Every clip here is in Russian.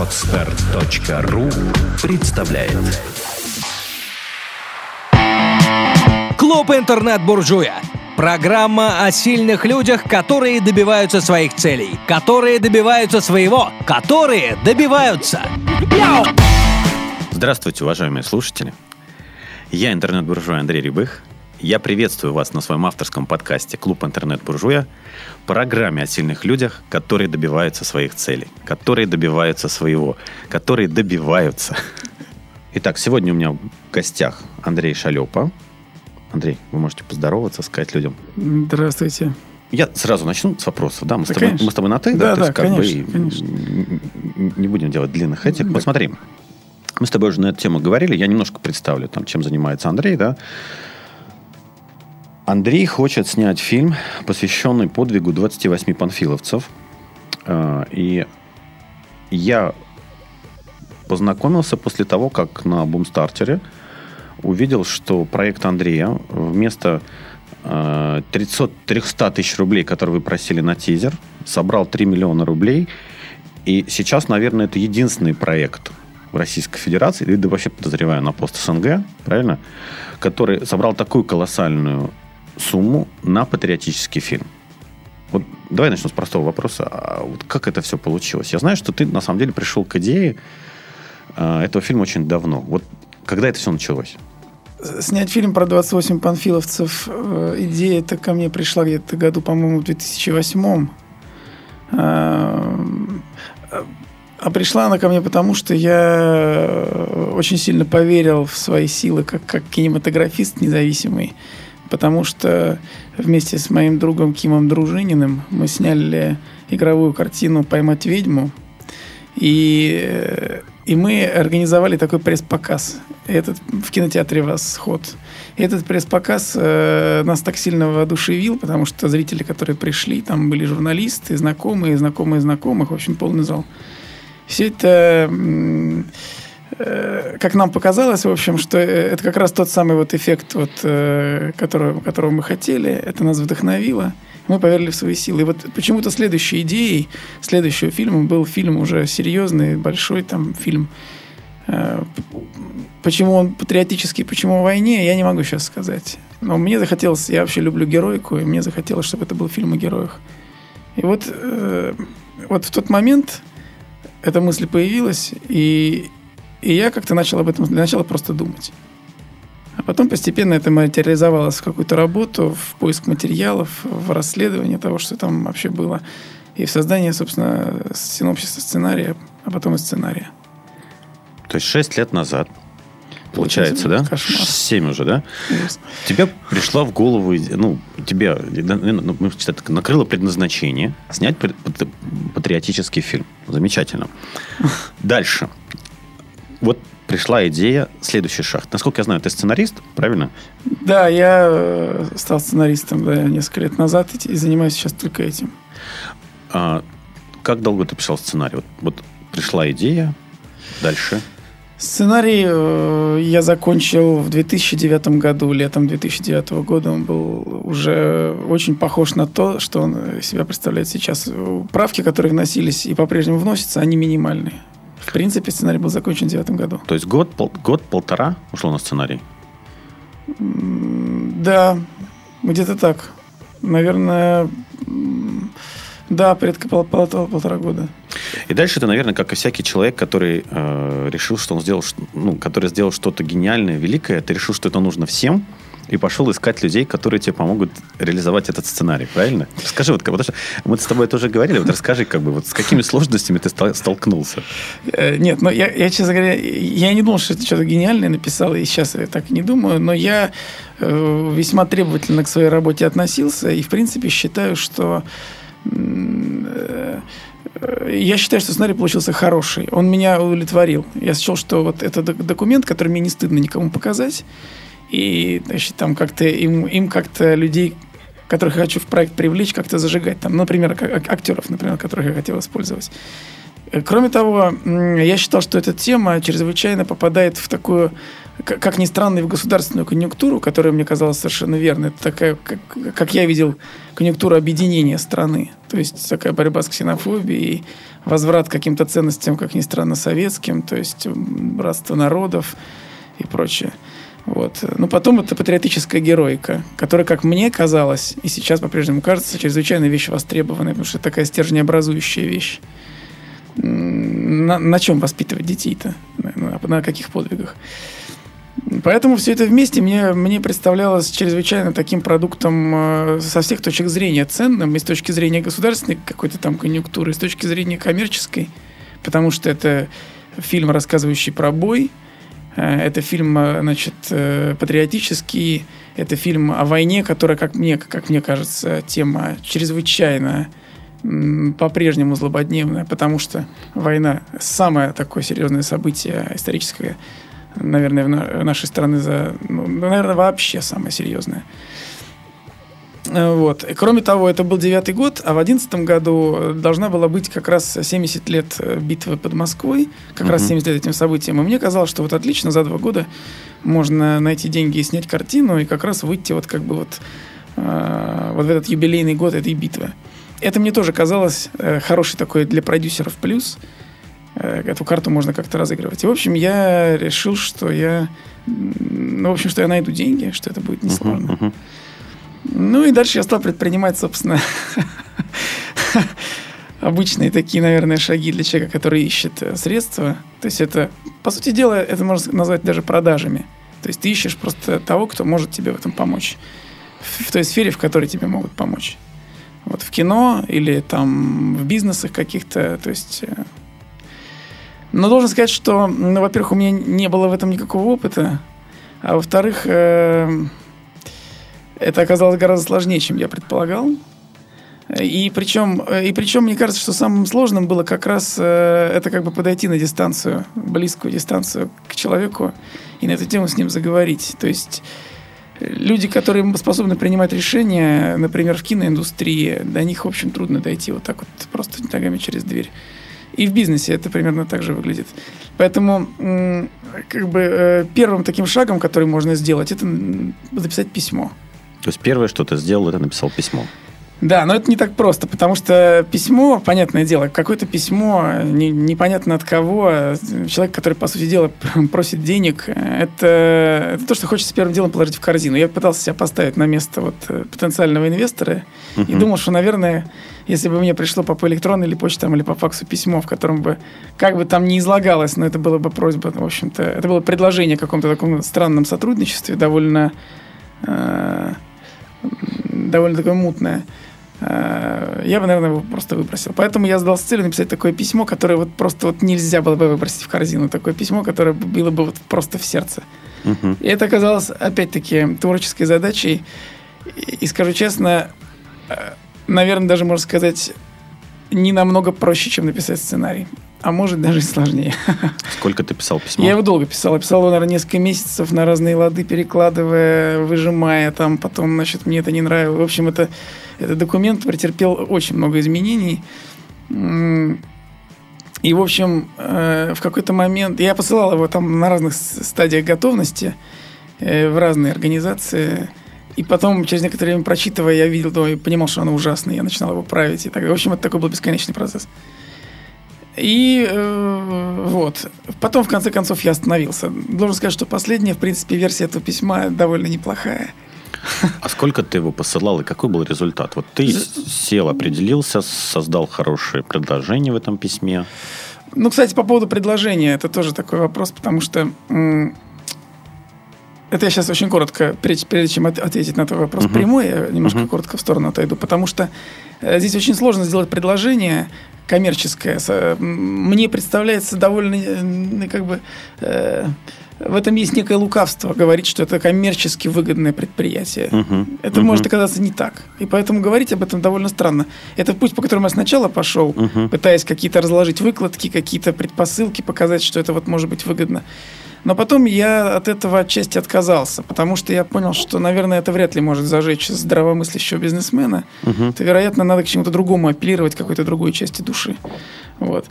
Отстар.ру представляет Клуб интернет-буржуя. Программа о сильных людях, которые добиваются своих целей, которые добиваются своего, которые добиваются. Здравствуйте, уважаемые слушатели. Я интернет-буржуй Андрей Рябых. Я приветствую вас на своем авторском подкасте «Клуб интернет-буржуя», программе о сильных людях, которые добиваются своих целей, которые добиваются своего, которые добиваются. Итак, сегодня у меня в гостях Андрей Шалепа. Андрей, вы можете поздороваться, сказать людям. Здравствуйте. Я сразу начну с вопросов. Да, мы, Да, с, тобой, конечно. мы с тобой на «ты», Да, То да, есть как конечно, бы конечно. не будем делать длинных этих. Да. Вот смотри, мы с тобой уже на эту тему говорили. Я немножко представлю, там, чем занимается Андрей, да. Андрей хочет снять фильм, посвященный подвигу 28 панфиловцев. А, И я познакомился после того, как на Бумстартере увидел, что проект Андрея вместо э, 300, 300 тысяч рублей, которые вы просили на тизер, собрал 3 миллиона рублей. И сейчас, наверное, это единственный проект в Российской Федерации, или да вообще подозреваю на пост СНГ, правильно, который собрал такую колоссальную сумму на патриотический фильм. Вот давай начнем с простого вопроса. А вот как это все получилось? Я знаю, что ты на самом деле пришел к идее э, этого фильма очень давно. Вот когда это все началось? Снять фильм про 28 панфиловцев, э, идея эта ко мне пришла где-то году, по-моему, в 2008 а а пришла она ко мне потому, что я э, очень сильно поверил в свои силы как, как кинематографист независимый. Потому что вместе с моим другом Кимом Дружининым мы сняли игровую картину «Поймать ведьму». И, э, и мы организовали такой пресс-показ. Этот в кинотеатре «Восход». Этот пресс-показ э, нас так сильно воодушевил, потому что зрители, которые пришли, там были журналисты, знакомые, знакомые знакомых, в общем, полный зал. Все это, э, как нам показалось, в общем, что э, это как раз тот самый вот эффект, вот, э, которого, которого мы хотели. Это нас вдохновило. Мы поверили в свои силы. И вот почему-то следующей идеей следующего фильма был фильм уже серьезный, большой там фильм. Э, Почему он патриотический, почему о войне, я не могу сейчас сказать. Но мне захотелось, я вообще люблю героику, и мне захотелось, чтобы это был фильм о героях. И вот, э, вот в тот момент эта мысль появилась, и, и я как-то начал об этом для начала просто думать. А потом постепенно это материализовалось в какую-то работу, в поиск материалов, в расследование того, что там вообще было, и в создание, собственно, синопсиса сценария, а потом и сценария. То есть 6 лет назад, получается, да? Кошмар. 7 уже, да? Ужас. Тебе пришла в голову, ну, тебе ну, так, накрыло предназначение снять пат- пат- патриотический фильм. Замечательно. Дальше. Вот пришла идея, следующий шаг. Насколько я знаю, ты сценарист, правильно? Да, я э, стал сценаристом да, несколько лет назад и, занимаюсь сейчас только этим. А, как долго ты писал сценарий? Вот, вот пришла идея, дальше. Сценарий э, я закончил в 2009 году, летом 2009 года. Он был уже очень похож на то, что он э, себя представляет сейчас. Правки, которые вносились и по-прежнему вносятся, они минимальные. В принципе, сценарий был закончен в 2009 году. То есть год, пол- год-полтора ушло на сценарий. Да, где-то так. Наверное, да, порядка пол- пол- полтора года. И дальше ты, наверное, как и всякий человек, который э, решил, что он сделал, ну, который сделал что-то гениальное, великое, ты решил, что это нужно всем, и пошел искать людей, которые тебе помогут реализовать этот сценарий, правильно? Скажи, вот, потому что мы с тобой тоже говорили, вот расскажи, как бы, вот с какими сложностями ты столкнулся? Э, Нет, но я, я, честно говоря, я не думал, что это что-то гениальное написал, и сейчас я так не думаю, но я э, весьма требовательно к своей работе относился, и, в принципе, считаю, что э, я считаю, что сценарий получился хороший. Он меня удовлетворил. Я счел, что вот это док- документ, который мне не стыдно никому показать, и значит, там как-то им, им как-то людей, которых я хочу в проект привлечь, как-то зажигать. Там, например, актеров, например, которых я хотел использовать. Э, Кроме того, я считал, что эта тема чрезвычайно попадает в такую как ни странно, в государственную конъюнктуру, которая мне казалась совершенно верной. Это такая, как, как я видел, конъюнктура объединения страны. То есть такая борьба с ксенофобией, возврат к каким-то ценностям, как ни странно, советским, то есть братство народов и прочее. Вот. Но потом это патриотическая героика, которая, как мне казалось, и сейчас по-прежнему кажется, чрезвычайно вещь востребованная, потому что это такая стержнеобразующая вещь. На, на чем воспитывать детей-то? На, на- каких подвигах? Поэтому все это вместе мне, мне представлялось чрезвычайно таким продуктом э, со всех точек зрения ценным, и с точки зрения государственной какой-то там конъюнктуры, и с точки зрения коммерческой, потому что это фильм, рассказывающий про бой, это фильм, э, значит, э, патриотический, это фильм о войне, которая, как мне, как мне кажется, тема чрезвычайно по-прежнему злободневная, потому что война самое такое серьезное событие историческое, наверное, в на- нашей страны за, ну, наверное, вообще самое серьезное. Э, Вот. И кроме того, это был девятый год, а в одиннадцатом году э, должна была быть как раз 70 лет э, битвы под Москвой, как раз Мгм. 70 лет этим событиям. И мне казалось, что вот отлично за два года можно найти деньги и снять картину, и как раз выйти вот как бы вот, э, вот в этот юбилейный год этой битвы. Это мне тоже казалось э, хороший такой для продюсеров плюс. Э, эту карту можно как-то разыгрывать. И, в общем, я решил, что я... Ну, в общем, что я найду деньги, что это будет несложно. Мгм, мгм. Ну и дальше я стал предпринимать, собственно, обычные такие, наверное, шаги для человека, который ищет э, средства. То есть это, по сути дела, это можно назвать даже продажами. То есть ты ищешь просто того, кто может тебе в этом помочь. В, в той сфере, в которой тебе могут помочь. Вот в кино или там в бизнесах каких-то, то есть... э, Но должен сказать, что, ну, во-первых, у меня не было в этом никакого опыта, а во-вторых, э, это оказалось гораздо сложнее, чем я предполагал. И причем, и причем, мне кажется, что самым сложным было как раз э, это как бы подойти на дистанцию, близкую дистанцию к человеку и на эту тему с ним заговорить. То есть э, люди, которые способны принимать решения, например, в киноиндустрии, до них, в общем, трудно дойти вот так вот просто ногами через дверь. И в бизнесе это примерно так же выглядит. Поэтому как бы э, первым таким шагом, который можно сделать, это записать письмо. То есть первое, что ты сделал, это написал письмо. Да, но это не так просто, потому что письмо, понятное дело, какое-то письмо, не- непонятно от кого, человек, который, по сути дела, просит денег, это, это то, что хочется первым делом положить в корзину. Я пытался себя поставить на место вот, э, потенциального инвестора и Мгм. думал, что, наверное, если бы мне пришло по, по электронной или почте там, или по факсу письмо, в котором бы, как бы там ни излагалось, но это было бы просьба, в общем-то, это было предложение о каком-то таком странном сотрудничестве, довольно, э, довольно такое мутное. Э, я бы, наверное, его просто выбросил. Поэтому я задал целью написать такое письмо, которое вот просто вот нельзя было бы выбросить в корзину. Такое письмо, которое было бы вот просто в сердце. Мгм. И это оказалось, опять-таки, творческой задачей. И, и скажу честно, э, наверное, даже можно сказать, не намного проще, чем написать сценарий. А может, даже и сложнее. Сколько ты писал письмо? Я его долго писал. Я писал его, наверное, несколько месяцев на разные лады, перекладывая, выжимая там. Потом, значит, мне это не нравилось. В общем, это, этот документ претерпел очень много изменений. И, в общем, э, в какой-то момент... Я посылал его там на разных стадиях готовности э, в разные организации. И потом, через некоторое время прочитывая, я видел, то и понимал, что оно ужасное. Я начинал его править. И так. В общем, это такой был бесконечный процесс. И э, вот. Потом, в конце концов, я остановился. Должен сказать, что последняя, в принципе, версия этого письма довольно неплохая. А сколько ты его посылал и какой был результат? Вот ты сел, определился, создал хорошее предложение в этом письме. Ну, кстати, по поводу предложения, это тоже такой вопрос, потому что это я сейчас очень коротко, прежде, прежде чем от- ответить на твой вопрос Мгм. прямой, я немножко Мгм. коротко в сторону отойду, потому что э, здесь очень сложно сделать предложение коммерческое. Э, Мне представляется довольно, э, как бы, э, в этом есть некое лукавство, говорить, что это коммерчески выгодное предприятие. Мгм. Это Мгм. может оказаться не так. И поэтому говорить об этом довольно странно. Это путь, по которому я сначала пошел, Мгм. пытаясь какие-то разложить выкладки, какие-то предпосылки, показать, что это вот может быть выгодно. Но потом я от этого отчасти отказался, потому что я понял, что, наверное, это вряд ли может зажечь здравомыслящего бизнесмена. Мгм. То, вероятно, надо к чему-то другому апеллировать, какой-то другой части души. Вот.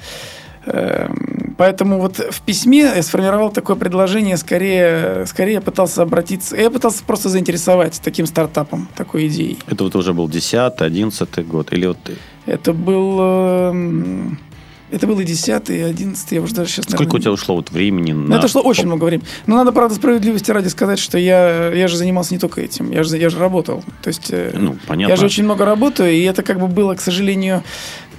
Эм, Поэтому вот в письме я сформировал такое предложение, скорее, скорее я пытался обратиться, я пытался просто заинтересовать таким стартапом, такой идеей. Это вот уже был 10 11 год? Или вот ты? Это был... Это был и 10 и 11 я уже даже сейчас... Сколько у тебя ушло вот времени Ну, на... это шло очень много времени. Но надо, правда, справедливости ради сказать, что я, я же занимался не только этим, я же, я же работал. То есть э, Ну, понятно. я же очень много работаю, и это как бы было, к сожалению,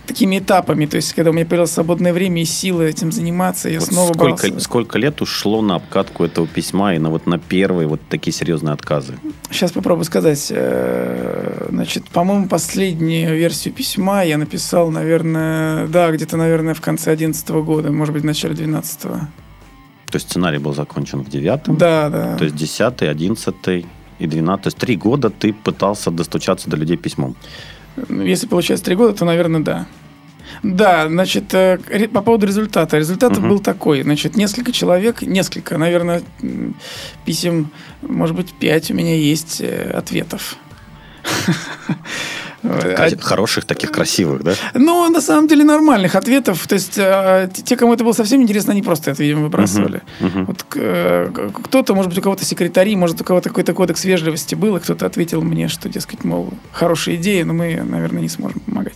такими этапами. То есть, когда у меня появилось свободное время и силы этим заниматься, я Вот снова сколько, брался. сколько лет ушло на обкатку этого письма и на вот на первые вот такие серьезные отказы? Сейчас попробую сказать. Э, Значит, по-моему, последнюю версию письма я написал, наверное, да, где-то, наверное, в конце 11 года, может быть, в начале 12 То есть сценарий был закончен в девятом? Да, да. То есть 10 11 и 12 То есть три года ты пытался достучаться до людей письмом. Ну, Если получается три года, то, наверное, да. Да, значит, э, по поводу результата. Результат Мгм. был такой. Значит, несколько человек, несколько, наверное, писем, может быть, пять у меня есть э, ответов. Кра- Хороших, таких красивых, да? Ну, на самом деле, нормальных ответов. То есть, э, те, кому это было совсем интересно, они просто это, видимо, выбрасывали. Мгм. Вот э, кто-то, может быть, у кого-то секретари, может, у кого-то какой-то кодекс вежливости был, и кто-то ответил мне, что, дескать, мол, хорошая идея, но мы, наверное, не сможем помогать.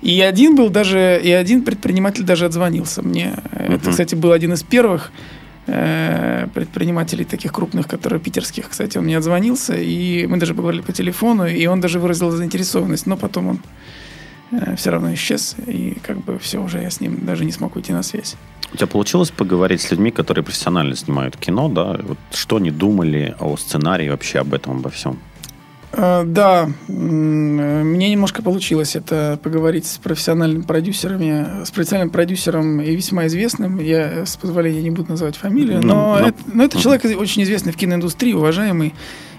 И один был даже, и один предприниматель даже отзвонился мне. Это, Мгм. кстати, был один из первых э, предпринимателей таких крупных, которые питерских, кстати, он мне отзвонился, и мы даже поговорили по телефону, и он даже выразил заинтересованность, но потом он все равно исчез, и как бы все, уже я с ним даже не смог уйти на связь. У тебя получилось поговорить с людьми, которые профессионально снимают кино, да? Вот что они думали о сценарии вообще об этом, обо всем? Э, Да, мне немножко получилось это поговорить с профессиональными продюсерами, с профессиональным продюсером и весьма известным. Я, с позволения, не буду называть фамилию, Ну, но, ну, это, но это человек очень известный в киноиндустрии, уважаемый.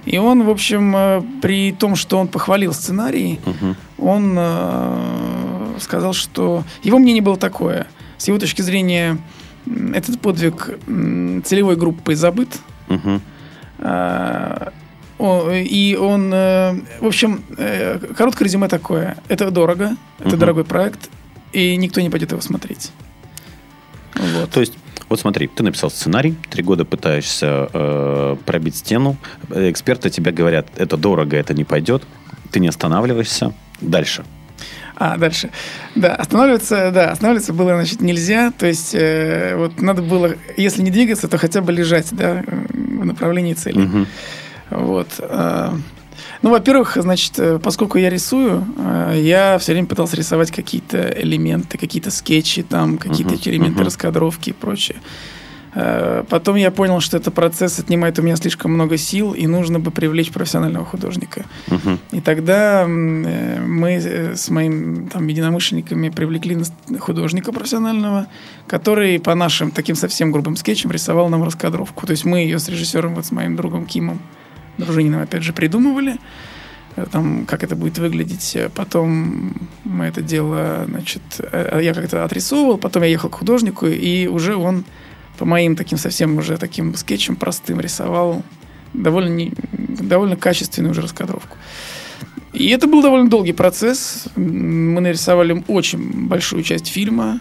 И он, в общем, э, при том, что он похвалил сценарий, Мгм. он э, сказал, что его мнение было такое. С его точки зрения, этот подвиг целевой группы забыт. Мгм. И он, э, в общем, э, короткое резюме такое. Это дорого, это Мгм. дорогой проект, и никто не пойдет его смотреть. Вот. То есть, вот смотри, ты написал сценарий, три года пытаешься э, пробить стену, эксперты тебе говорят, это дорого, это не пойдет, ты не останавливаешься, дальше. А, дальше. Да, останавливаться, да, останавливаться было, значит, нельзя. То есть, э, вот надо было, если не двигаться, то хотя бы лежать, да, в направлении цели. Мгм. Вот. а, Ну, во-первых, значит, э, поскольку я рисую, э, я все время пытался рисовать какие-то элементы, какие-то скетчи, там, какие-то Мгм, элементы мгм. раскадровки и прочее. Э, Потом я понял, что этот процесс отнимает у меня слишком много сил, и нужно бы привлечь профессионального художника. Мгм. И тогда э, мы э, с моими там, единомышленниками привлекли художника профессионального, который по нашим таким совсем грубым скетчам рисовал нам раскадровку. То есть мы ее с режиссером, вот с моим другом Кимом Дружининым, опять же, придумывали, э, там, как это будет выглядеть. Э, Потом мы это дело, значит, э, я как-то отрисовывал, потом я ехал к художнику, и уже он по моим таким совсем уже таким скетчам простым рисовал довольно, не- довольно качественную уже раскадровку. И это был довольно долгий процесс. Мы нарисовали очень большую часть фильма.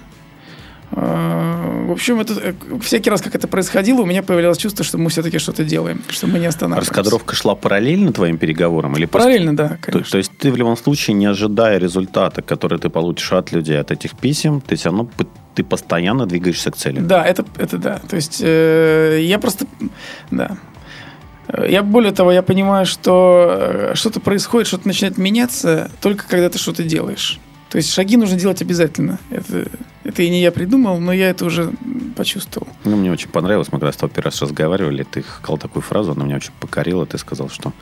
А, В общем, это, э, всякий раз, как это происходило, у меня появлялось чувство, что мы все-таки что-то делаем, что мы не останавливаемся. Раскадровка шла параллельно твоим переговорам? Или просто- Параллельно, да, То, конечно. то есть ты в любом случае, не ожидая результата, который ты получишь от людей, от этих писем, ты все равно ты постоянно двигаешься к цели. Да, это, это да. То есть э, я просто, да. Э, Я более того, я понимаю, что э, что-то происходит, что-то начинает меняться только когда ты что-то делаешь. То есть шаги нужно делать обязательно. Это, это и не я придумал, но я это уже почувствовал. Ну, мне очень понравилось, мы когда с тобой первый раз разговаривали, ты сказал такую фразу, она меня очень покорила, ты сказал, что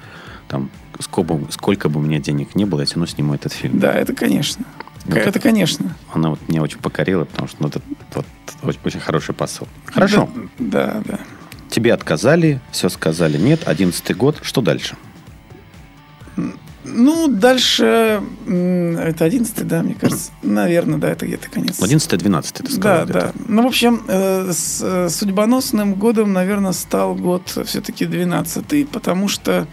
там сколько, бы- сколько бы у меня денег не было, я все равно сниму этот фильм. Да, это конечно. Ну, это конечно. Она вот меня очень покорила, потому что ну, это вот, очень, очень хороший посыл. Хорошо. Да, да. Тебе отказали, все сказали нет, одиннадцатый год, что дальше? Ну, дальше... Это 11 да, мне кажется. Наверное, да, это где-то конец. 11-12 ты сказал. Да, да. Ну, в общем, э, с э, судьбоносным годом, наверное, стал год все-таки 12 потому что...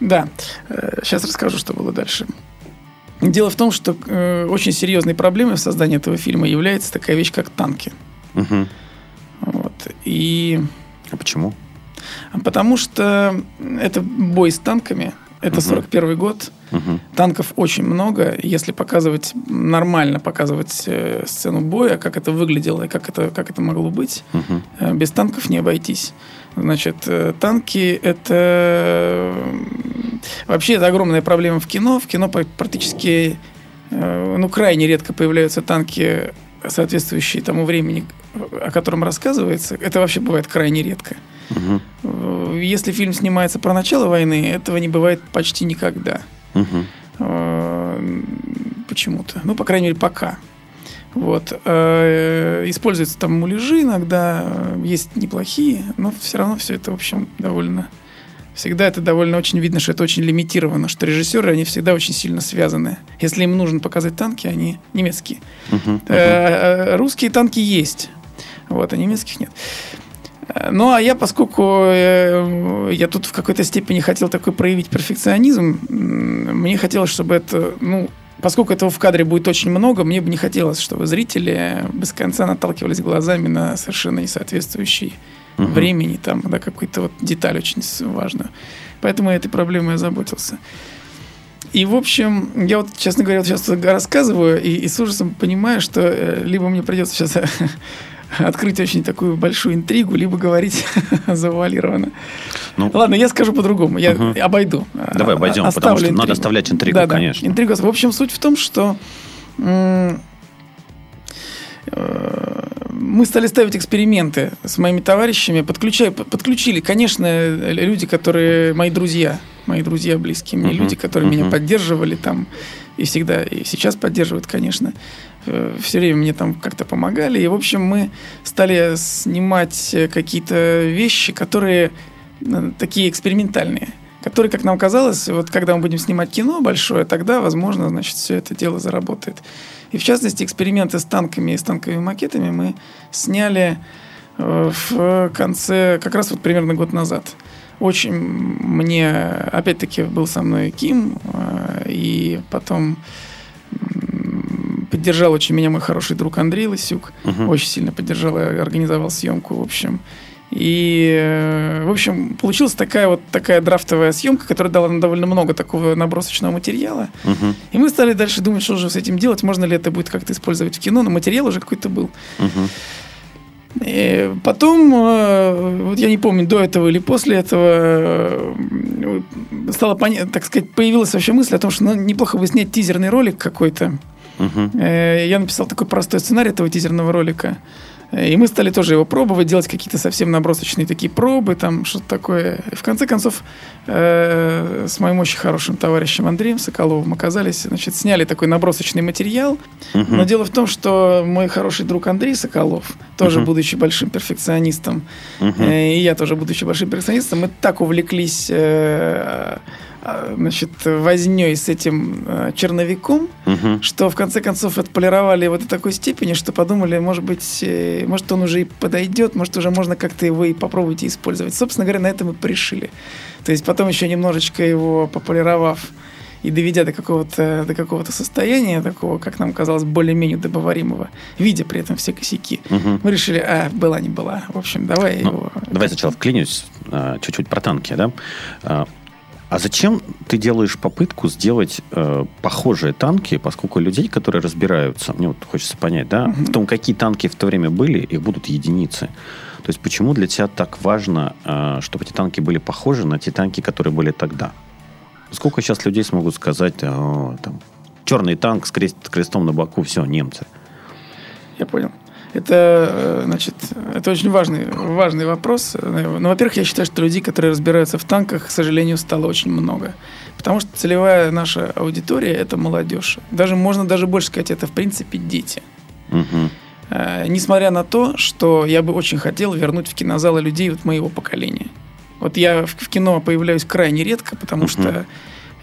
Да, сейчас расскажу, что было дальше. Дело в том, что э, очень серьезной проблемой в создании этого фильма является такая вещь, как танки. Мгм. Вот. И А почему? Потому что это бой с танками. Это 41 год. Мгм. Танков очень много. Если показывать нормально, показывать э, сцену боя, как это выглядело и как это, как это могло быть, Мгм. э, без танков не обойтись. Значит, э, танки это э, вообще это огромная проблема в кино. В кино практически э, ну, крайне редко появляются танки, соответствующие тому времени, о котором рассказывается. Это вообще бывает крайне редко. Э, Если фильм снимается про начало войны, этого не бывает почти никогда. Э, Почему-то. Ну, по крайней мере, пока. Вот. Э, Используются там муляжи иногда, есть неплохие, но все равно все это, в общем, довольно... Всегда это довольно очень видно, что это очень лимитировано, что режиссеры, они всегда очень сильно связаны. Если им нужно показать танки, они немецкие. Э, э, Русские танки есть, вот, а немецких нет. Ну, а я, поскольку э, я тут в какой-то степени хотел такой проявить перфекционизм, мне хотелось, чтобы это, ну, поскольку этого в кадре будет очень много, мне бы не хотелось, чтобы зрители без конца наталкивались глазами на совершенно несоответствующий Мгм. времени, там, да, какую-то вот деталь очень важную. Поэтому этой проблемой озаботился. И, в общем, я вот, честно говоря, вот сейчас рассказываю и, и с ужасом понимаю, что э, либо мне придется сейчас открыть очень такую большую интригу, либо говорить завуалированно. Ну, Ладно, я скажу по-другому, я Мгм. обойду. Давай обойдем, оставлю потому что надо интригу. оставлять интригу, Да-да, конечно. интригу. В общем, суть в том, что э, мы стали ставить эксперименты с моими товарищами, подключая, под- подключили, конечно, люди, которые мои друзья, мои друзья близкие мне, люди, которые меня поддерживали там и всегда, и сейчас поддерживают, конечно, все время мне там как-то помогали. И, в общем, мы стали снимать э, какие-то вещи, которые э, такие экспериментальные которые, как нам казалось, вот когда мы будем снимать кино большое, тогда, возможно, значит, все это дело заработает. И в частности, эксперименты с танками и с танковыми макетами мы сняли э, в конце, как раз вот примерно год назад. Очень мне, опять-таки, был со мной Ким, э, и потом поддержал очень меня мой хороший друг Андрей Лысюк. Мгм. Очень сильно поддержал и организовал съемку, в общем. И, э, в общем, получилась такая вот такая драфтовая съемка, которая дала нам довольно много такого набросочного материала. Мгм. И мы стали дальше думать, что же с этим делать, можно ли это будет как-то использовать в кино, но материал уже какой-то был. Мгм. И потом, э, вот я не помню, до этого или после этого, э, стало понятно, так сказать, появилась вообще мысль о том, что ну, неплохо бы снять тизерный ролик какой-то. Э, Я написал такой простой сценарий этого тизерного ролика. Э, И мы стали тоже его пробовать, делать какие-то совсем набросочные такие пробы, там что-то такое. И в конце концов, э, с моим очень хорошим товарищем Андреем Соколовым оказались, значит, сняли такой набросочный материал. Мгм. Но дело в том, что мой хороший друг Андрей Соколов, тоже Мгм. будучи большим перфекционистом, Мгм. э, и я тоже будучи большим перфекционистом, мы так увлеклись э, значит, возней с этим э, черновиком, Мгм. что в конце концов отполировали его до такой степени, что подумали, может быть, э, может он уже и подойдет, может уже можно как-то его и попробовать использовать. Собственно говоря, на этом и пришили. То есть потом еще немножечко его пополировав и доведя до какого-то до какого-то состояния такого, как нам казалось, более-менее добываримого, видя при этом все косяки, Мгм. мы решили, а, была не была. В общем, давай Ну, его... Давай сначала вклинюсь чуть-чуть про танки, да? А, зачем ты делаешь попытку сделать э, похожие танки, поскольку людей, которые разбираются, мне вот хочется понять, да, в том, какие танки в то время были, их будут единицы. То есть почему для тебя так важно, э, чтобы эти танки были похожи на те танки, которые были тогда? Сколько сейчас людей смогут сказать, «О, там, черный танк с, крест- с крестом на боку, все, немцы. Я понял. Это, э, значит, это очень важный, важный вопрос. Э, Ну, во-первых, я считаю, что людей, которые разбираются в танках, к сожалению, стало очень много. Потому что целевая наша аудитория – это молодежь. Даже, можно даже больше сказать, это, в принципе, дети. Э, Несмотря на то, что я бы очень хотел вернуть в кинозалы людей вот моего поколения. Вот я в кино появляюсь крайне редко, потому Мгм. что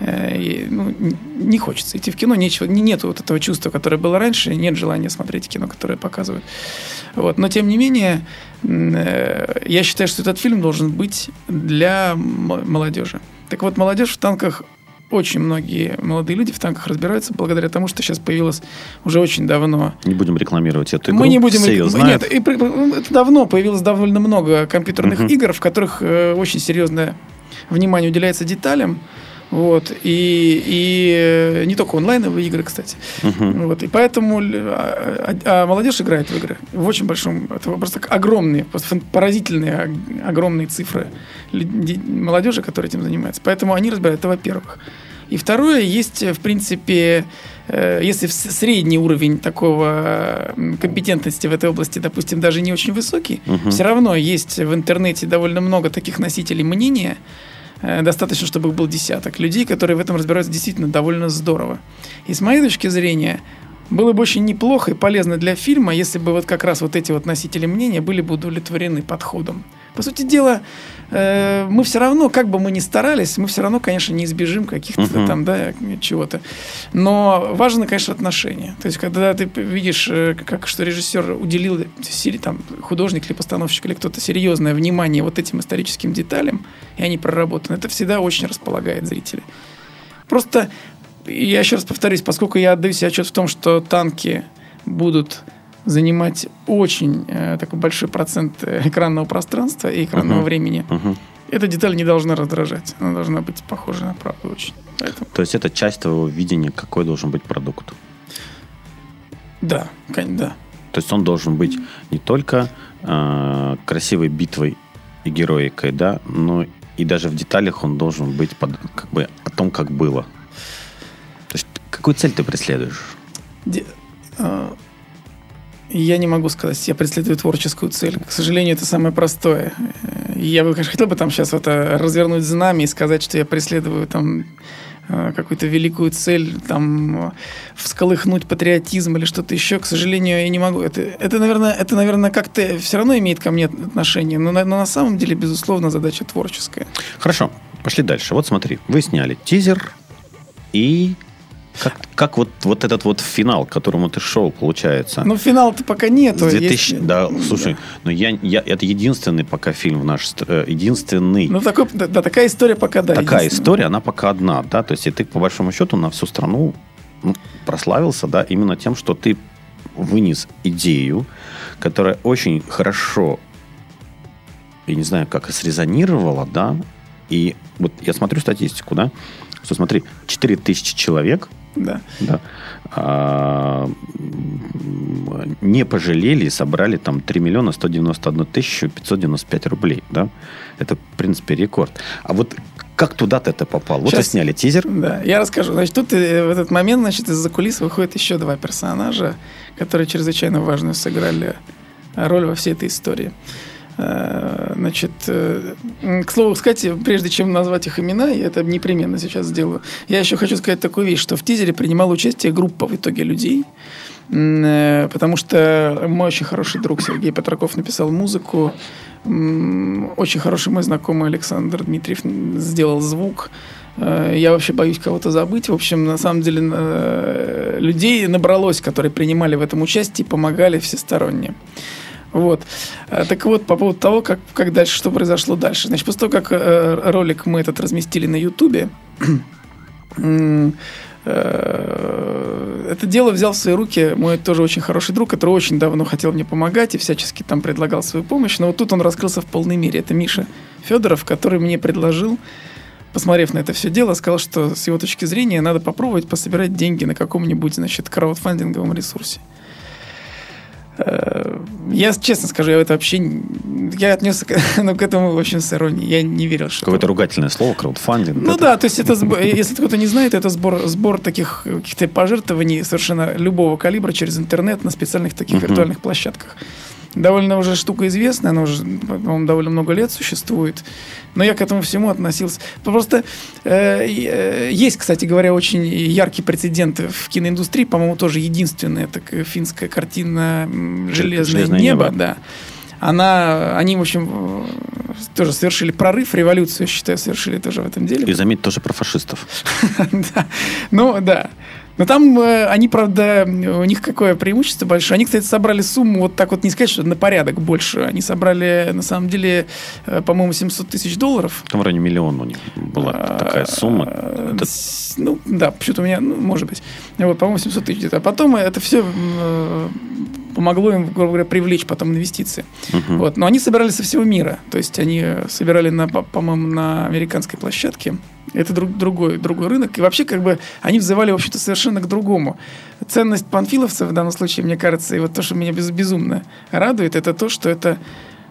и, ну, не хочется идти в кино, нечего, не- нету вот этого чувства, которое было раньше, нет желания смотреть кино, которое показывают. Вот. Но тем не менее, э, я считаю, что этот фильм должен быть для молодежи. Так вот, молодежь в танках очень многие молодые люди в танках разбираются благодаря тому, что сейчас появилось уже очень давно. Не будем рекламировать эту игру. Мы не будем все ее знают. Нет, и при- это давно появилось довольно много компьютерных Мгм. игр, в которых э, очень серьезное внимание уделяется деталям. Вот, и, и э, не только онлайновые игры, кстати. Мгм. Вот, и поэтому а, а- а молодежь играет в игры в очень большом, это просто огромные, просто поразительные, ог- огромные цифры молодежи, которая этим занимается. Поэтому они разбирают, это во-первых. И второе, есть, в принципе, э, если средний уровень такого компетентности в этой области, допустим, даже не очень высокий, Мгм. все равно есть в интернете довольно много таких носителей мнения, Достаточно, чтобы их был десяток людей, которые в этом разбираются действительно довольно здорово. И с моей точки зрения, было бы очень неплохо и полезно для фильма, если бы вот как раз вот эти вот носители мнения были бы удовлетворены подходом. По сути дела, э, мы все равно, как бы мы ни старались, мы все равно, конечно, не избежим каких-то Мгм. там, да, чего-то. Но важно, конечно, отношение. То есть, когда ты видишь, э, как что режиссер уделил, там, художник или постановщик или кто-то серьезное внимание вот этим историческим деталям, и они проработаны, это всегда очень располагает зрителя. Просто, я еще раз повторюсь, поскольку я отдаю себе отчет в том, что танки будут занимать очень э, такой большой процент э, экранного пространства и экранного Мгм. времени, Мгм. эта деталь не должна раздражать. Она должна быть похожа на правду очень. Поэтому, То есть это часть твоего видения, какой должен быть продукт. да, кон- да. То есть он должен быть не только э, красивой битвой и героикой, да, но и даже в деталях он должен быть под, как бы о том, как было. То есть какую цель ты преследуешь? Де- а, Я не могу сказать, я преследую творческую цель. К сожалению, это самое простое. Э, Я бы, конечно, хотел бы там сейчас это развернуть знамя и сказать, что я преследую там э, какую-то великую цель, там э, всколыхнуть патриотизм или что-то еще. К сожалению, я не могу. Это, это наверное, это, наверное, как-то все равно имеет ко мне отношение. Но но на самом деле, безусловно, задача творческая. Хорошо, пошли дальше. Вот смотри, вы сняли тизер и как, как вот, вот этот вот финал, к которому ты шел, получается. Но финала-то пока нету. С 2000, Есть- да, слушай, ну я, я, это единственный пока фильм в наш, э, единственный. Ну, такой, да, да, такая история пока, да. такая история, она пока одна, да, то есть и ты по большому счету на всю страну ну, прославился, да, именно тем, что ты вынес идею, которая очень хорошо, я не знаю, как срезонировала, да, и вот я смотрю статистику, да, что смотри, 4000 человек, Да. да, а, не пожалели и собрали там 3 миллиона 191 тысячу 595 рублей, да. Это, в принципе, рекорд. А вот как туда-то это попал? Вот Щас. сняли тизер. Да, я расскажу. Значит, тут э, в этот момент, значит, из-за кулис выходят еще два персонажа, которые чрезвычайно важную сыграли роль во всей этой истории. Э, Значит, э, к слову сказать, прежде чем назвать их имена, я это непременно сейчас сделаю, я еще хочу сказать такую вещь, что в тизере принимала участие группа в итоге людей, э, потому что мой очень хороший друг Сергей Петраков написал музыку, очень хороший мой знакомый Александр Дмитриев сделал звук. Я вообще боюсь кого-то забыть. В общем, на самом деле людей набралось, которые принимали в этом участие и помогали всесторонне. Вот. Э, Так вот, по поводу того, как, как дальше, что произошло дальше. Значит, после того, как э, ролик мы этот разместили на Ютубе, э, это дело взял в свои руки мой тоже очень хороший друг, который очень давно хотел мне помогать и всячески там предлагал свою помощь. Но вот тут он раскрылся в полной мере. Это Миша Федоров, который мне предложил, посмотрев на это все дело, сказал, что с его точки зрения надо попробовать пособирать деньги на каком-нибудь, значит, краудфандинговом ресурсе. Я честно скажу, я это вообще... Я отнесся к, ну, к этому, в общем, с иронией. Я не верил, что... Какое-то ругательное слово, краудфандинг. Ну Это- да, то есть это, сбор- если кто-то не знает, это сбор, сбор таких каких-то пожертвований совершенно любого калибра через интернет на специальных таких Мгм. виртуальных площадках. Довольно уже штука известная, она уже, по-моему, довольно много лет существует. Но я к этому всему относился. Просто э, э, есть, кстати говоря, очень яркий прецедент в киноиндустрии, по-моему, тоже единственная такая финская картина «Железное, «Железное небо», небо». да. Она, они, в общем, э, тоже совершили прорыв, революцию, я считаю, совершили тоже в этом деле. И заметь, тоже про фашистов. Да. Ну, да. Но там э, они, правда, у них какое преимущество большое. Они, кстати, собрали сумму, вот так вот не сказать, что на порядок больше. Они собрали, на самом деле, э, по-моему, 700 тысяч долларов. Там в районе миллиона у них была такая сумма. А, Это- Ну, да, почему-то у меня, ну, может быть. Вот, по-моему, 700 тысяч где-то. А потом это все помогло им, грубо говоря, привлечь потом инвестиции. Мгм. Вот. Но они собирали со всего мира. То есть они собирали, на, по- по-моему, на американской площадке. Это друг- другой, другой рынок. И вообще, как бы, они взывали, в общем-то, совершенно к другому. Ценность панфиловцев в данном случае, мне кажется, и вот то, что меня без- безумно радует, это то, что это,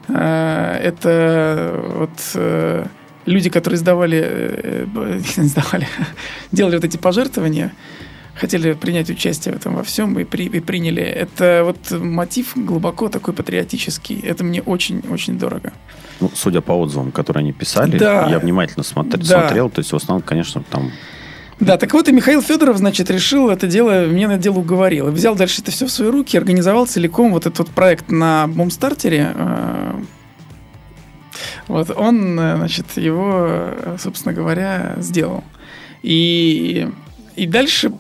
э, это вот э, люди, которые сдавали, э, не сдавали, делали вот эти пожертвования, хотели принять участие в этом во всем и, при- и приняли. Это вот мотив глубоко такой патриотический. Это мне очень-очень дорого. Ну, судя по отзывам, которые они писали, Да. я внимательно смотр- Да. смотрел, то есть в основном, конечно, там Да, так вот и Михаил Федоров, значит, решил это дело, мне на это дело уговорил. И взял дальше это все в свои руки, организовал целиком вот этот проект на бомстартере. э, Вот он, э, значит, его, э, собственно говоря, сделал. И, и дальше,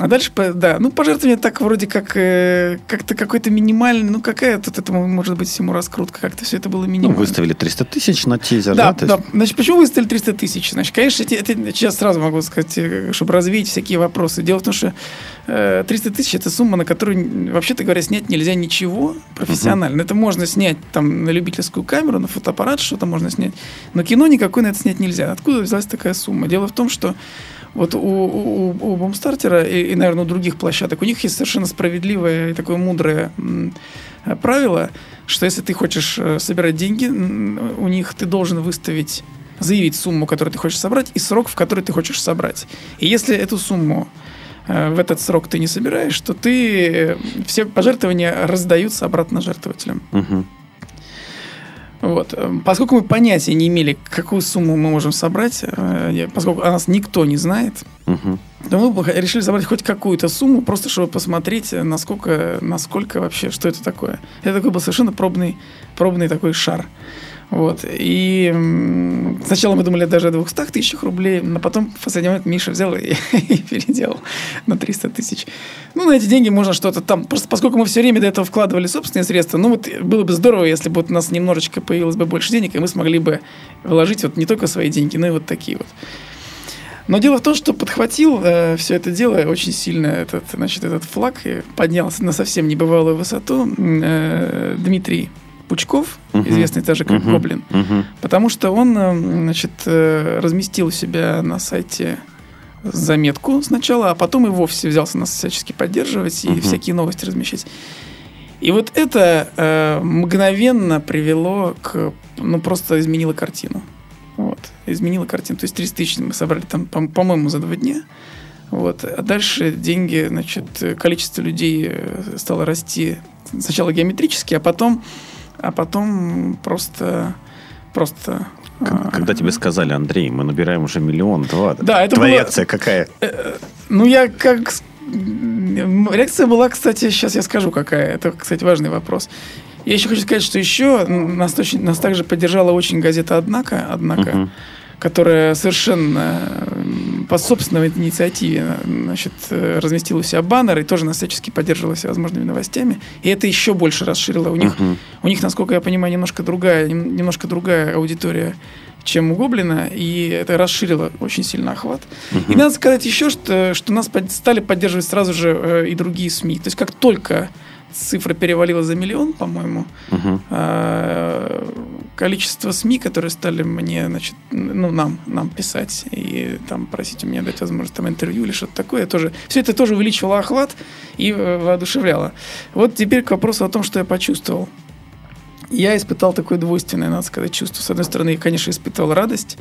а дальше, да, ну, пожертвование так вроде как, э, как-то какой-то минимальный, ну, какая тут этому может быть всему раскрутка, как-то все это было ну, минимально. выставили 300 тысяч на тизер, да? Да, да. Значит, почему выставили 300 тысяч? Значит, конечно, это, это сейчас сразу могу сказать, э, чтобы развеять всякие вопросы. Дело в том, что э, 300 тысяч это сумма, на которую, вообще-то говоря, снять нельзя ничего профессионально. Это можно снять там на любительскую камеру, на фотоаппарат что-то можно снять. Но кино никакое на это снять нельзя. Откуда взялась такая сумма? Дело в том, что вот у, у, у Бомстартера и, и, наверное, у других площадок, у них есть совершенно справедливое и такое мудрое правило, что если ты хочешь э, собирать деньги, у них ты должен выставить заявить сумму, которую ты хочешь собрать, и срок, в который ты хочешь собрать. И если эту сумму э, в этот срок ты не собираешь, то ты э, все пожертвования раздаются обратно жертвователям. Мгм. Вот. Эм, Поскольку мы понятия не имели, какую сумму мы можем собрать, э, поскольку о нас никто не знает, Мгм. то мы решили собрать хоть какую-то сумму, просто чтобы посмотреть, э, насколько, насколько вообще, что это такое. Это такой был совершенно пробный, пробный такой шар. Вот. И сначала мы думали даже о 200 тысячах рублей, но потом в последний момент Миша взял и, и переделал на 300 тысяч. Ну, на эти деньги можно что-то там. Просто поскольку мы все время до этого вкладывали собственные средства, ну вот было бы здорово, если бы вот у нас немножечко появилось бы больше денег, и мы смогли бы вложить вот не только свои деньги, но и вот такие вот. Но дело в том, что подхватил все это дело очень сильно этот, значит, этот флаг и поднялся на совсем небывалую высоту э, Дмитрий Пучков, Мгм. известный даже как Мгм. Гоблин, Мгм. потому что он э, значит, э, разместил у себя на сайте заметку сначала, а потом и вовсе взялся нас всячески поддерживать и Мгм. всякие новости размещать. И вот это э, мгновенно привело к... Ну, просто изменило картину. Вот. Изменило картину. То есть 30 тысяч мы собрали там, по- по-моему, за два дня. Вот. А дальше деньги, значит, количество людей э, стало расти сначала геометрически, а потом, а потом просто, просто. А, Когда тебе сказали, Андрей, мы набираем уже миллион два, Да, это твоя было- реакция какая? Ну, я как... Реакция была, кстати, сейчас я скажу, какая. Это, кстати, важный вопрос. Я еще хочу сказать, что еще м, нас, очень, нас также поддержала очень газета «Однако», «Однако», Мгм. которая совершенно по собственной инициативе значит, э, разместила у себя баннер и тоже нас всячески поддерживала всевозможными новостями. И это еще больше расширило. У них, Мгм. у них, насколько я понимаю, немножко другая, нем- немножко другая аудитория, чем у Гоблина, и это расширило очень сильно охват. И надо сказать еще, что, что нас под- стали поддерживать сразу же э, и другие СМИ. То есть как только цифра перевалила за миллион, по-моему, Мгм. а, количество СМИ, которые стали мне, значит, ну, нам, нам писать и там просить у меня дать возможность там интервью или что-то такое, тоже, все это тоже увеличивало охват и э, воодушевляло. Вот теперь к вопросу о том, что я почувствовал. Я испытал такое двойственное, надо сказать, чувство. С одной стороны, я, конечно, испытывал радость,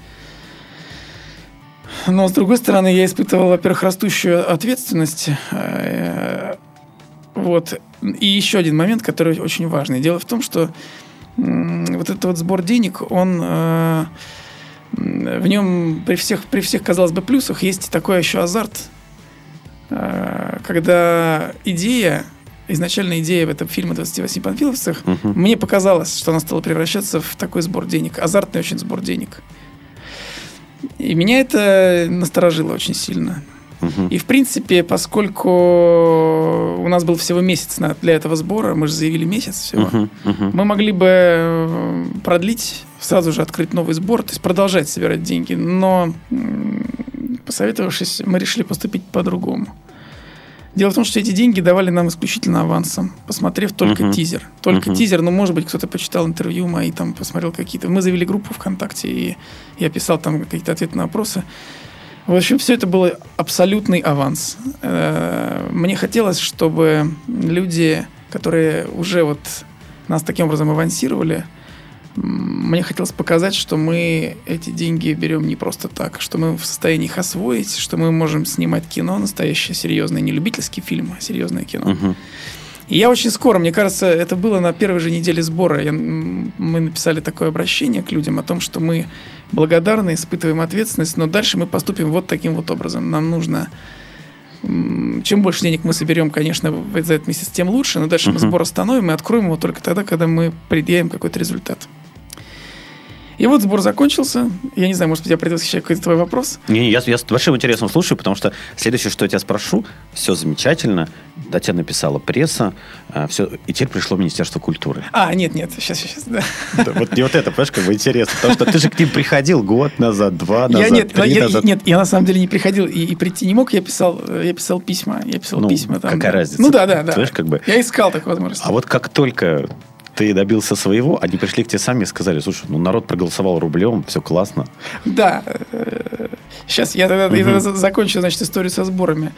но с другой стороны, я испытывал, во-первых, растущую ответственность. Вот. И еще один момент, который очень важный. Дело в том, что вот этот вот сбор денег, он э, в нем при всех, при всех, казалось бы, плюсах есть такой еще азарт, э, когда идея, изначальная идея в этом фильме «28 панфиловцах», Мгм. мне показалось, что она стала превращаться в такой сбор денег, азартный очень сбор денег. И меня это насторожило очень сильно. И, в принципе, поскольку у нас был всего месяц на, для этого сбора, мы же заявили месяц всего, Мгм, мгм. мы могли бы э, продлить, сразу же открыть новый сбор, то есть продолжать собирать деньги. Но, посоветовавшись, мы решили поступить по-другому. Дело в том, что эти деньги давали нам исключительно авансом, посмотрев только Мгм. тизер. Только Мгм. тизер, ну, может быть, кто-то почитал интервью мои, там, посмотрел какие-то... Мы завели группу ВКонтакте, и я писал там какие-то ответы на вопросы. В общем, все это было абсолютный аванс. Э, Мне хотелось, чтобы люди, которые уже вот нас таким образом авансировали, мне хотелось показать, что мы эти деньги берем не просто так, что мы в состоянии их освоить, что мы можем снимать кино настоящее, серьезное, не любительский фильм, а серьезное кино. Мгм. И я очень скоро, мне кажется, это было на первой же неделе сбора. Я, мы написали такое обращение к людям о том, что мы благодарны, испытываем ответственность, но дальше мы поступим вот таким вот образом. Нам нужно... Чем больше денег мы соберем, конечно, за этот месяц, тем лучше, но дальше мы Мгм. сбор остановим и откроем его только тогда, когда мы предъявим какой-то результат. И вот сбор закончился. Я не знаю, может быть, я предвосхищаю какой-то твой вопрос. Не, я, я с большим интересом слушаю, потому что следующее, что я тебя спрошу, все замечательно. До тебя написала пресса, все, и теперь пришло Министерство культуры. А, нет, нет, сейчас, сейчас, да. Да, Вот мне вот это, понимаешь, как бы интересно. Потому что ты же к ним приходил год назад, два назад, я, нет, три я, назад. нет, я на самом деле не приходил и, и прийти не мог. Я писал, э, я писал письма. Я писал Ну, письма. Там, какая да. разница? Ну да, да, да. Знаешь, как бы- Я искал такую возможность. А вот как только ты добился своего, они пришли к тебе сами и сказали, слушай, ну народ проголосовал рублем, все классно. Да. Сейчас я тогда, я тогда за- закончу, значит, историю со сборами.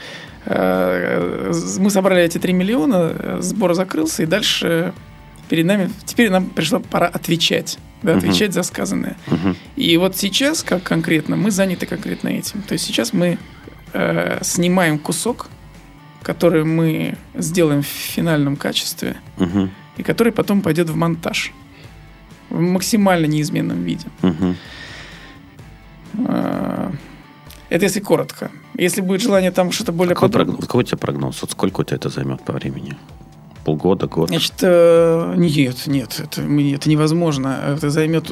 Э, Мы собрали эти 3 миллиона, э, сбор закрылся, и дальше перед нами, теперь нам пришла пора отвечать. Да, отвечать за сказанное. Мгм. И вот сейчас, как конкретно, мы заняты конкретно этим. То есть сейчас мы э, снимаем кусок, который мы сделаем в финальном качестве, Мгм. И который потом пойдет в монтаж в максимально неизменном виде. Э, Это если коротко. Если будет желание там что-то более Какой, подробно. прогноз, какой у тебя прогноз? Вот сколько у тебя это займет по времени? Полгода, год? Значит, э, нет, нет, это, это невозможно. Это займет...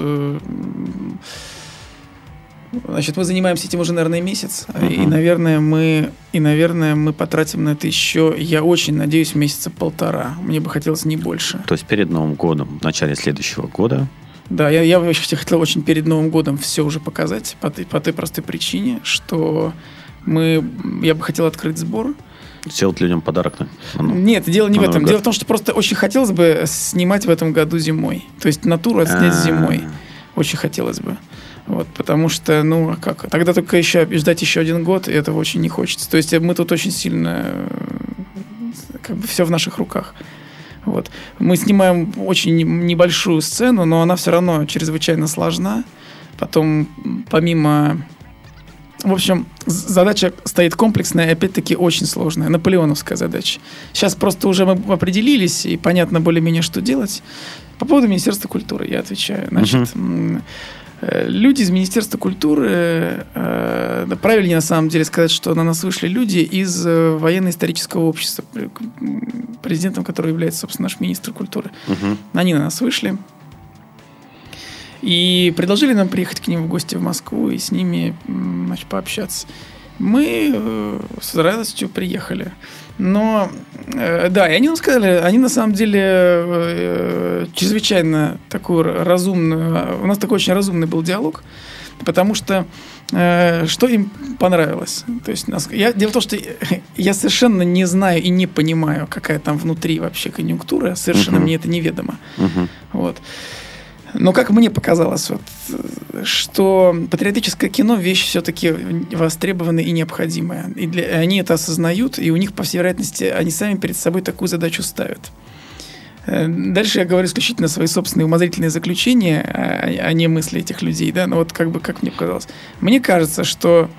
Значит, мы занимаемся этим уже, наверное, месяц. И, Мгм. наверное, мы, и, наверное, мы потратим на это еще, я очень надеюсь, месяца полтора. Мне бы хотелось не больше. То есть перед Новым годом, в начале следующего года, Да, я, я вообще хотел очень перед Новым годом все уже показать по, по той простой причине, что мы, я бы хотел открыть сбор. сделать людям подарок на, на Нет, дело не на в этом. год. Дело в том, что просто очень хотелось бы снимать в этом году зимой. То есть натуру отснять А. зимой. Очень хотелось бы. Вот, потому что, ну, а как? Тогда только еще ждать еще один год, и этого очень не хочется. То есть мы тут очень сильно э, как бы все в наших руках. Вот. Мы снимаем очень не- небольшую сцену, но она все равно чрезвычайно сложна. Потом, помимо... В общем, задача стоит комплексная и, опять-таки, очень сложная. Наполеоновская задача. Сейчас просто уже мы определились, и понятно более-менее, что делать. По поводу Министерства культуры я отвечаю. Значит, э, люди из Министерства культуры, э, правильнее на самом деле сказать, что на нас вышли люди из э, военно-исторического общества, м, президентом которого является, собственно, наш министр культуры. Мгм. Они на нас вышли. И предложили нам приехать к ним в гости в Москву и с ними значит, пообщаться. Мы э, с радостью приехали. Но, э, да, и они нам сказали, они на самом деле э, чрезвычайно такую разумную... У нас такой очень разумный был диалог, потому что э, что им понравилось? То есть нас, я, дело в том, что я совершенно не знаю и не понимаю, какая там внутри вообще конъюнктура, совершенно Мгм. мне это неведомо. Мгм. Вот. Но как мне показалось, вот, что патриотическое кино вещь все-таки востребованная и необходимая. И для, они это осознают, и у них, по всей вероятности, они сами перед собой такую задачу ставят. Э, Дальше я говорю исключительно свои собственные умозрительные заключения, а, а не мысли этих людей, да, но вот как бы, как мне показалось. Мне кажется, что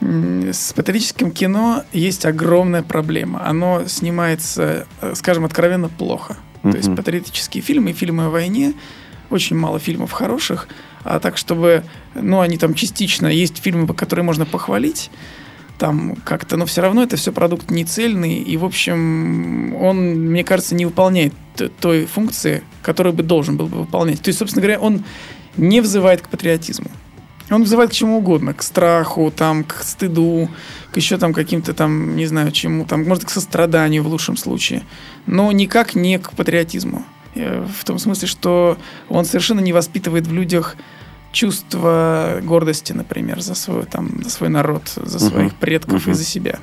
с патриотическим кино есть огромная проблема. Оно снимается, э, скажем, откровенно плохо. То есть патриотические фильмы и фильмы о войне, очень мало фильмов хороших, а так, чтобы, ну, они там частично, есть фильмы, которые можно похвалить, там как-то, но все равно это все продукт не цельный, и, в общем, он, мне кажется, не выполняет той функции, которую бы должен был бы выполнять. То есть, собственно говоря, он не взывает к патриотизму. Он вызывает к чему угодно, к страху, там, к стыду, к еще там каким-то там, не знаю чему, там, может, к состраданию в лучшем случае, но никак не к патриотизму. Э, в том смысле, что он совершенно не воспитывает в людях чувство гордости, например, за свой, там, за свой народ, за своих uh-huh. предков uh-huh. и за себя.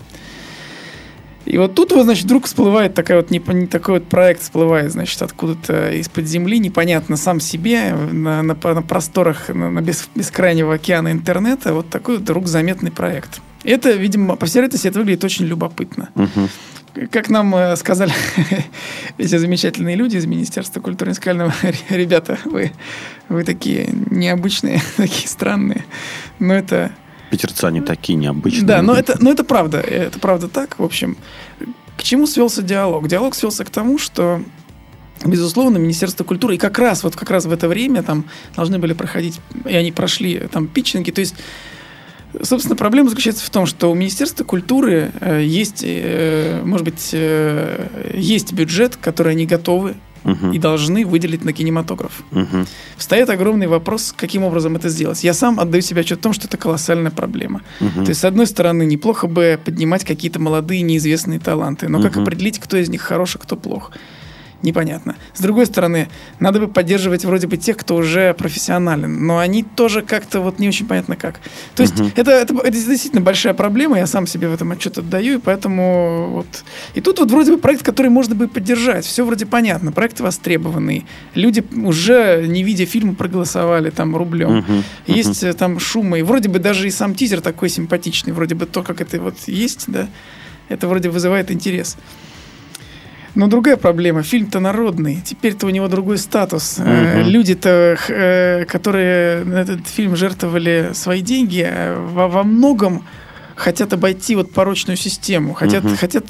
И вот тут вот, значит, вдруг всплывает такая вот, не, такой вот проект всплывает, значит, откуда-то из-под земли, непонятно сам себе, на, на, на просторах, на, на бес, бескрайнего океана интернета, вот такой вот вдруг заметный проект. Это, видимо, по всей вероятности, это выглядит очень любопытно. Uh-huh как нам э, сказали эти замечательные люди из Министерства культуры и национального, ребята, вы, вы такие необычные, такие странные. Но это... Питерцы, они такие необычные. Да, но это, но это правда. Это правда так. В общем, к чему свелся диалог? Диалог свелся к тому, что Безусловно, Министерство культуры, и как раз вот как раз в это время там должны были проходить, и они прошли там питчинги, то есть Собственно, проблема заключается в том, что у Министерства культуры э, есть, э, может быть, э, есть бюджет, который они готовы uh-huh. и должны выделить на кинематограф. Uh-huh. Встает огромный вопрос, каким образом это сделать. Я сам отдаю себе отчет в том, что это колоссальная проблема. Uh-huh. То есть, с одной стороны, неплохо бы поднимать какие-то молодые неизвестные таланты, но uh-huh. как определить, кто из них хорош, а кто плох? Непонятно. С другой стороны, надо бы поддерживать вроде бы тех, кто уже профессионален, но они тоже как-то вот не очень понятно как. То есть uh-huh. это, это, это действительно большая проблема, я сам себе в этом отчет отдаю, и поэтому вот... И тут вот вроде бы проект, который можно бы поддержать, все вроде понятно, проект востребованный, люди уже, не видя фильма, проголосовали там рублем, uh-huh. Uh-huh. есть э, там шумы, и вроде бы даже и сам тизер такой симпатичный, вроде бы то, как это вот есть, да, это вроде вызывает интерес. Но другая проблема. Фильм-то народный. Теперь-то у него другой статус. Uh-huh. Люди-то, э, которые на этот фильм жертвовали свои деньги, э, во, во многом хотят обойти вот порочную систему, хотят, uh-huh. хотят,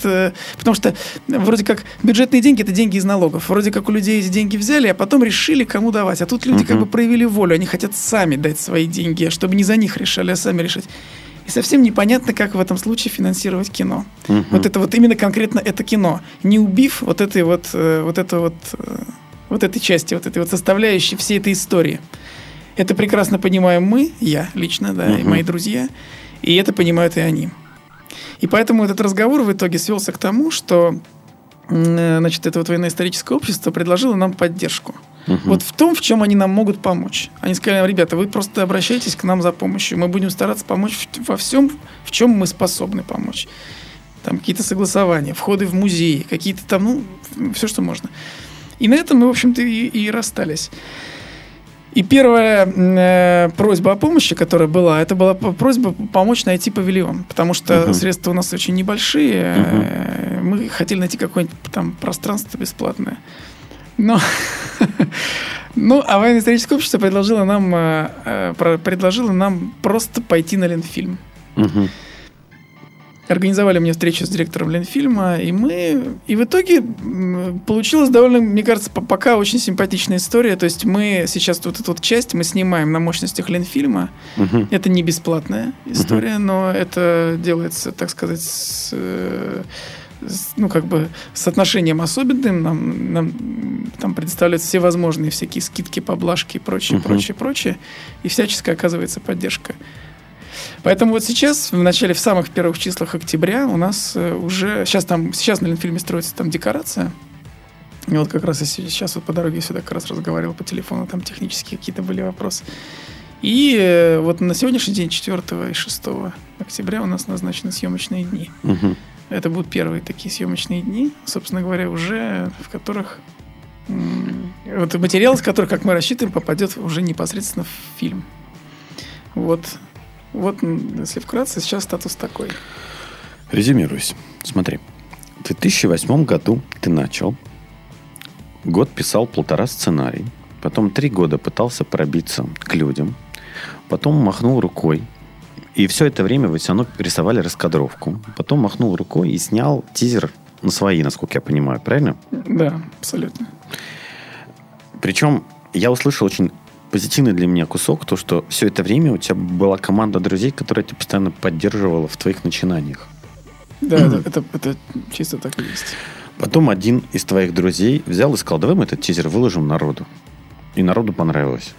потому что вроде как бюджетные деньги это деньги из налогов, вроде как у людей эти деньги взяли, а потом решили кому давать, а тут люди uh-huh. как бы проявили волю, они хотят сами дать свои деньги, чтобы не за них решали, а сами решить. И совсем непонятно, как в этом случае финансировать кино. Угу. Вот это вот именно конкретно это кино, не убив вот этой вот, э, вот это вот, э, вот этой части, вот этой вот составляющей всей этой истории. Это прекрасно понимаем мы, я лично, да, угу. и мои друзья, и это понимают и они. И поэтому этот разговор в итоге свелся к тому, что Э, значит, это вот военно-историческое общество предложило нам поддержку. Угу. Вот в том, в чем они нам могут помочь. Они сказали, ребята, вы просто обращайтесь к нам за помощью. Мы будем стараться помочь во всем, в чем мы способны помочь. Там какие-то согласования, входы в музеи, какие-то там, ну, все, что можно. И на этом мы, в общем-то, и, и расстались. И первая э, просьба о помощи, которая была, это была просьба помочь найти павильон, потому что uh-huh. средства у нас очень небольшие. Uh-huh. Мы хотели найти какое-нибудь там пространство бесплатное. Но, ну, а военно-историческое общество предложило нам, э, э предложило нам просто пойти на Ленфильм. Uh-huh организовали мне встречу с директором Ленфильма, и мы... И в итоге получилась довольно, мне кажется, пока очень симпатичная история. То есть мы сейчас вот эту вот часть мы снимаем на мощностях Ленфильма. Угу. Это не бесплатная история, угу. но это делается, так сказать, с, э, с, ну, как бы с отношением особенным. Нам, нам там предоставляются все возможные всякие скидки, поблажки и прочее, угу. прочее, прочее. И всяческая оказывается поддержка. Поэтому вот сейчас, в начале, в самых первых числах октября у нас э, уже... Сейчас там, сейчас на Ленфильме строится там декорация. И вот как раз я сейчас вот по дороге сюда как раз разговаривал по телефону, там технические какие-то были вопросы. И э, вот на сегодняшний день, 4 и 6 октября, у нас назначены съемочные дни. Угу. Это будут первые такие съемочные дни, собственно говоря, уже в которых вот материал, из которых, как мы рассчитываем, попадет уже непосредственно в фильм. Вот вот, если вкратце, сейчас статус такой. Резюмируюсь. Смотри. В 2008 году ты начал. Год писал полтора сценарий. Потом три года пытался пробиться к людям. Потом махнул рукой. И все это время вы все равно рисовали раскадровку. Потом махнул рукой и снял тизер на свои, насколько я понимаю, правильно? Да, абсолютно. Причем я услышал очень позитивный для меня кусок, то, что все это время у тебя была команда друзей, которая тебя постоянно поддерживала в твоих начинаниях. Да, это, это, это чисто так и есть. Потом один из твоих друзей взял и сказал, давай мы этот тизер выложим народу. И народу понравилось.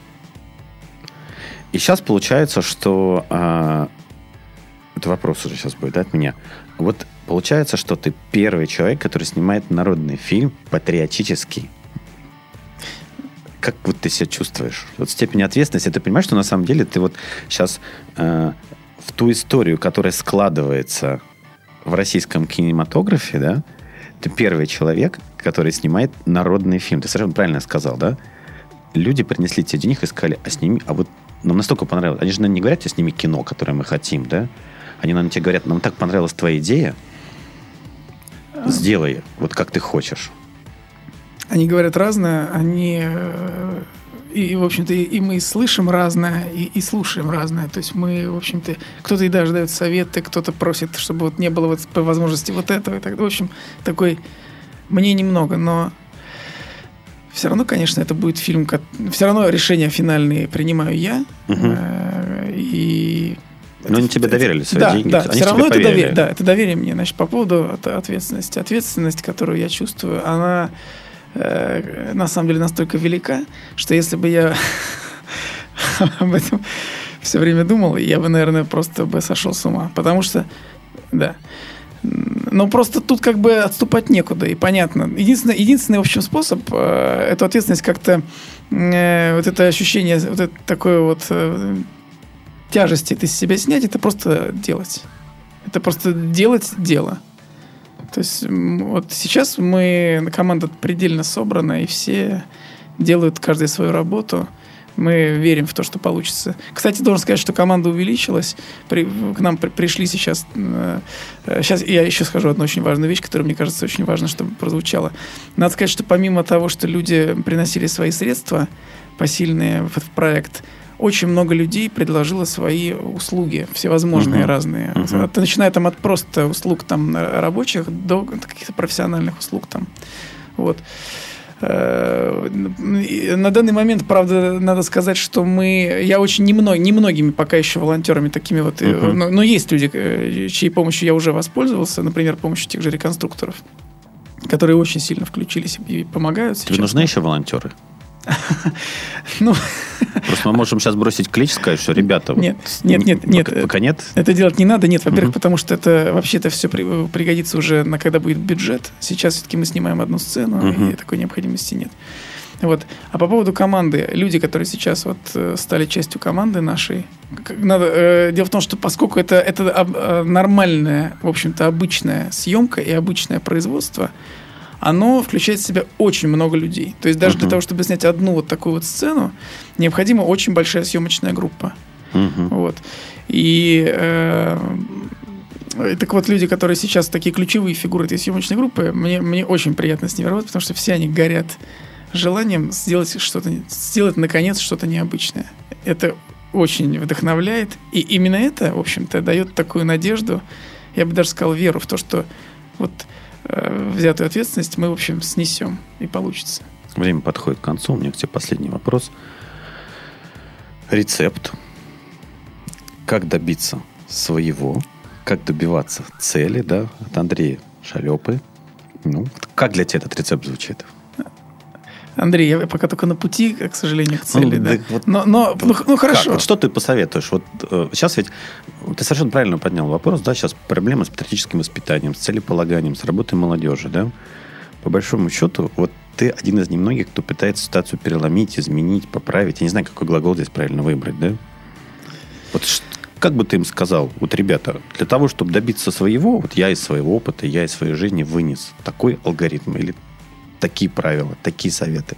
И сейчас получается, что... а, это вопрос уже сейчас будет, да, от меня. Вот получается, что ты первый человек, который снимает народный фильм патриотический. Как вот ты себя чувствуешь? Вот степень ответственности. Ты понимаешь, что на самом деле ты вот сейчас э, в ту историю, которая складывается в российском кинематографе, да, ты первый человек, который снимает народный фильм. Ты совершенно правильно сказал, да? Люди принесли тебе денег и сказали, а сними, а вот нам настолько понравилось. Они же наверное, не говорят тебе, сними кино, которое мы хотим, да? Они, наверное, тебе говорят, нам так понравилась твоя идея, сделай, вот как ты хочешь. Они говорят разное, они э, и, в общем-то, и, мы слышим разное, и, и слушаем разное. То есть мы, в общем-то, кто-то и даже дает советы, кто-то просит, чтобы вот не было вот по возможности вот этого и так. В общем, такой мне немного, но все равно, конечно, это будет фильм, ко- все равно решения финальные принимаю я. Э, И Но они тебе доверили свои да, деньги, Да, они все равно это доверие, да, это доверие мне. Значит, по поводу от- ответственности. Ответственность, которую я чувствую, она э, на самом деле настолько велика, что если бы я об этом все время думал, я бы, наверное, просто бы сошел с ума. Потому что, да. Но просто тут как бы отступать некуда, и понятно. Единственный, единственный в общем, способ э, эту ответственность как-то, э, вот это ощущение, вот это такое вот э, тяжести это с себя снять, это просто делать. Это просто делать дело. То есть вот сейчас мы, команда предельно собрана, и все делают каждый свою работу. Мы верим в то, что получится. Кстати, должен сказать, что команда увеличилась. При- к нам при- пришли сейчас... э, э, сейчас я еще скажу одну очень важную вещь, которая, мне кажется, очень важно, чтобы прозвучала. Надо сказать, что помимо того, что люди приносили свои средства посильные в, в проект, очень много людей предложило свои услуги, всевозможные Мгм. разные. Мгм. От- начиная там от просто услуг там э, рабочих до каких-то профессиональных услуг там. Вот. Э, На данный момент, правда, надо сказать, что мы, я очень немного, немногими пока еще волонтерами такими вот, Мгм. но, но есть люди, э, чьей помощью я уже воспользовался, например, помощью тех же реконструкторов, которые очень сильно включились и помогают Тебе сейчас. нужны еще волонтеры? Ну, Просто мы можем сейчас бросить клич, сказать, что ребята... Нет, нет, нет, нет. Пока, пока нет? Это делать не надо, нет, во-первых, потому что это вообще это все пригодится уже на когда будет бюджет. Сейчас все-таки мы снимаем одну сцену, и такой необходимости нет. Вот. А по поводу команды, люди, которые сейчас вот э, стали частью команды нашей, надо, э, дело в том, что поскольку это, это об- э, нормальная, в общем-то, обычная съемка и обычное производство, оно включает в себя очень много людей. То есть даже для Мгм. того, чтобы снять одну вот такую вот сцену, необходима очень большая съемочная группа. Мгм. Вот. И э, так вот, люди, которые сейчас такие ключевые фигуры этой съемочной группы, мне, мне очень приятно с ними работать, потому что все они горят желанием сделать что-то, сделать наконец что-то необычное. Это очень вдохновляет. И именно это, в общем-то, дает такую надежду, я бы даже сказал, веру в то, что вот э, взятую ответственность мы, в общем, снесем и получится. Время подходит к концу. У меня к тебе последний вопрос. Рецепт. Как добиться своего, как добиваться цели, да, от Андрея Шалепы. Ну, как для тебя этот рецепт звучит? Андрей, я пока только на пути, к сожалению, к цели, Ну, да. да вот но, но, ну, ну, хорошо. Как? Вот что ты посоветуешь? Вот э, сейчас ведь ты совершенно правильно поднял вопрос, да, сейчас проблема с патриотическим воспитанием, с целеполаганием, с работой молодежи, да. По большому счету, вот ты один из немногих, кто пытается ситуацию переломить, изменить, поправить. Я не знаю, какой глагол здесь правильно выбрать, да? Вот как бы ты им сказал, вот, ребята, для того, чтобы добиться своего, вот я из своего опыта, я из своей жизни вынес такой алгоритм или такие правила, такие советы.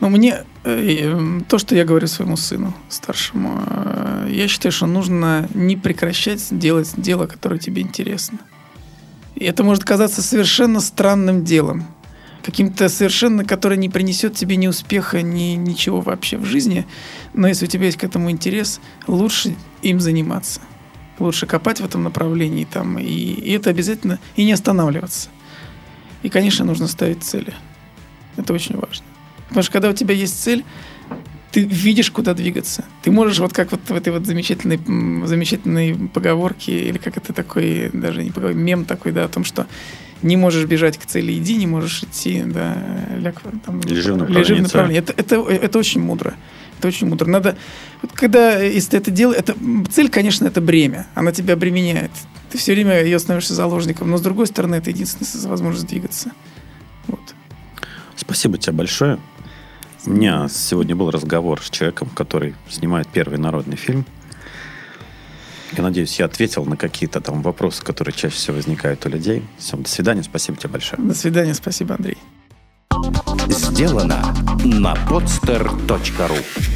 Ну, мне э, э, то, что я говорю своему сыну старшему, э, я считаю, что нужно не прекращать делать дело, которое тебе интересно. И это может казаться совершенно странным делом, каким-то совершенно, которое не принесет тебе ни успеха, ни ничего вообще в жизни. Но если у тебя есть к этому интерес, лучше им заниматься. Лучше копать в этом направлении там, и, и это обязательно, и не останавливаться. И, конечно, нужно ставить цели. Это очень важно. Потому что когда у тебя есть цель, ты видишь, куда двигаться. Ты можешь, вот как вот в этой вот замечательной, замечательной поговорке, или как это такой, даже не поговорка, мем такой, да, о том, что не можешь бежать к цели, иди, не можешь идти, да, ляг, там, Лежи в лежи в направлении направлении. Это, это, это очень мудро. Это очень мудро. Надо, вот когда, если ты это делаешь, это, цель, конечно, это бремя. Она тебя обременяет. Ты все время ее становишься заложником. Но, с другой стороны, это единственная возможность двигаться. Вот. Спасибо тебе большое. У меня сегодня был разговор с человеком, который снимает первый народный фильм. Я надеюсь, я ответил на какие-то там вопросы, которые чаще всего возникают у людей. Все, до свидания, спасибо тебе большое. До свидания, спасибо, Андрей. Сделано на podster.ru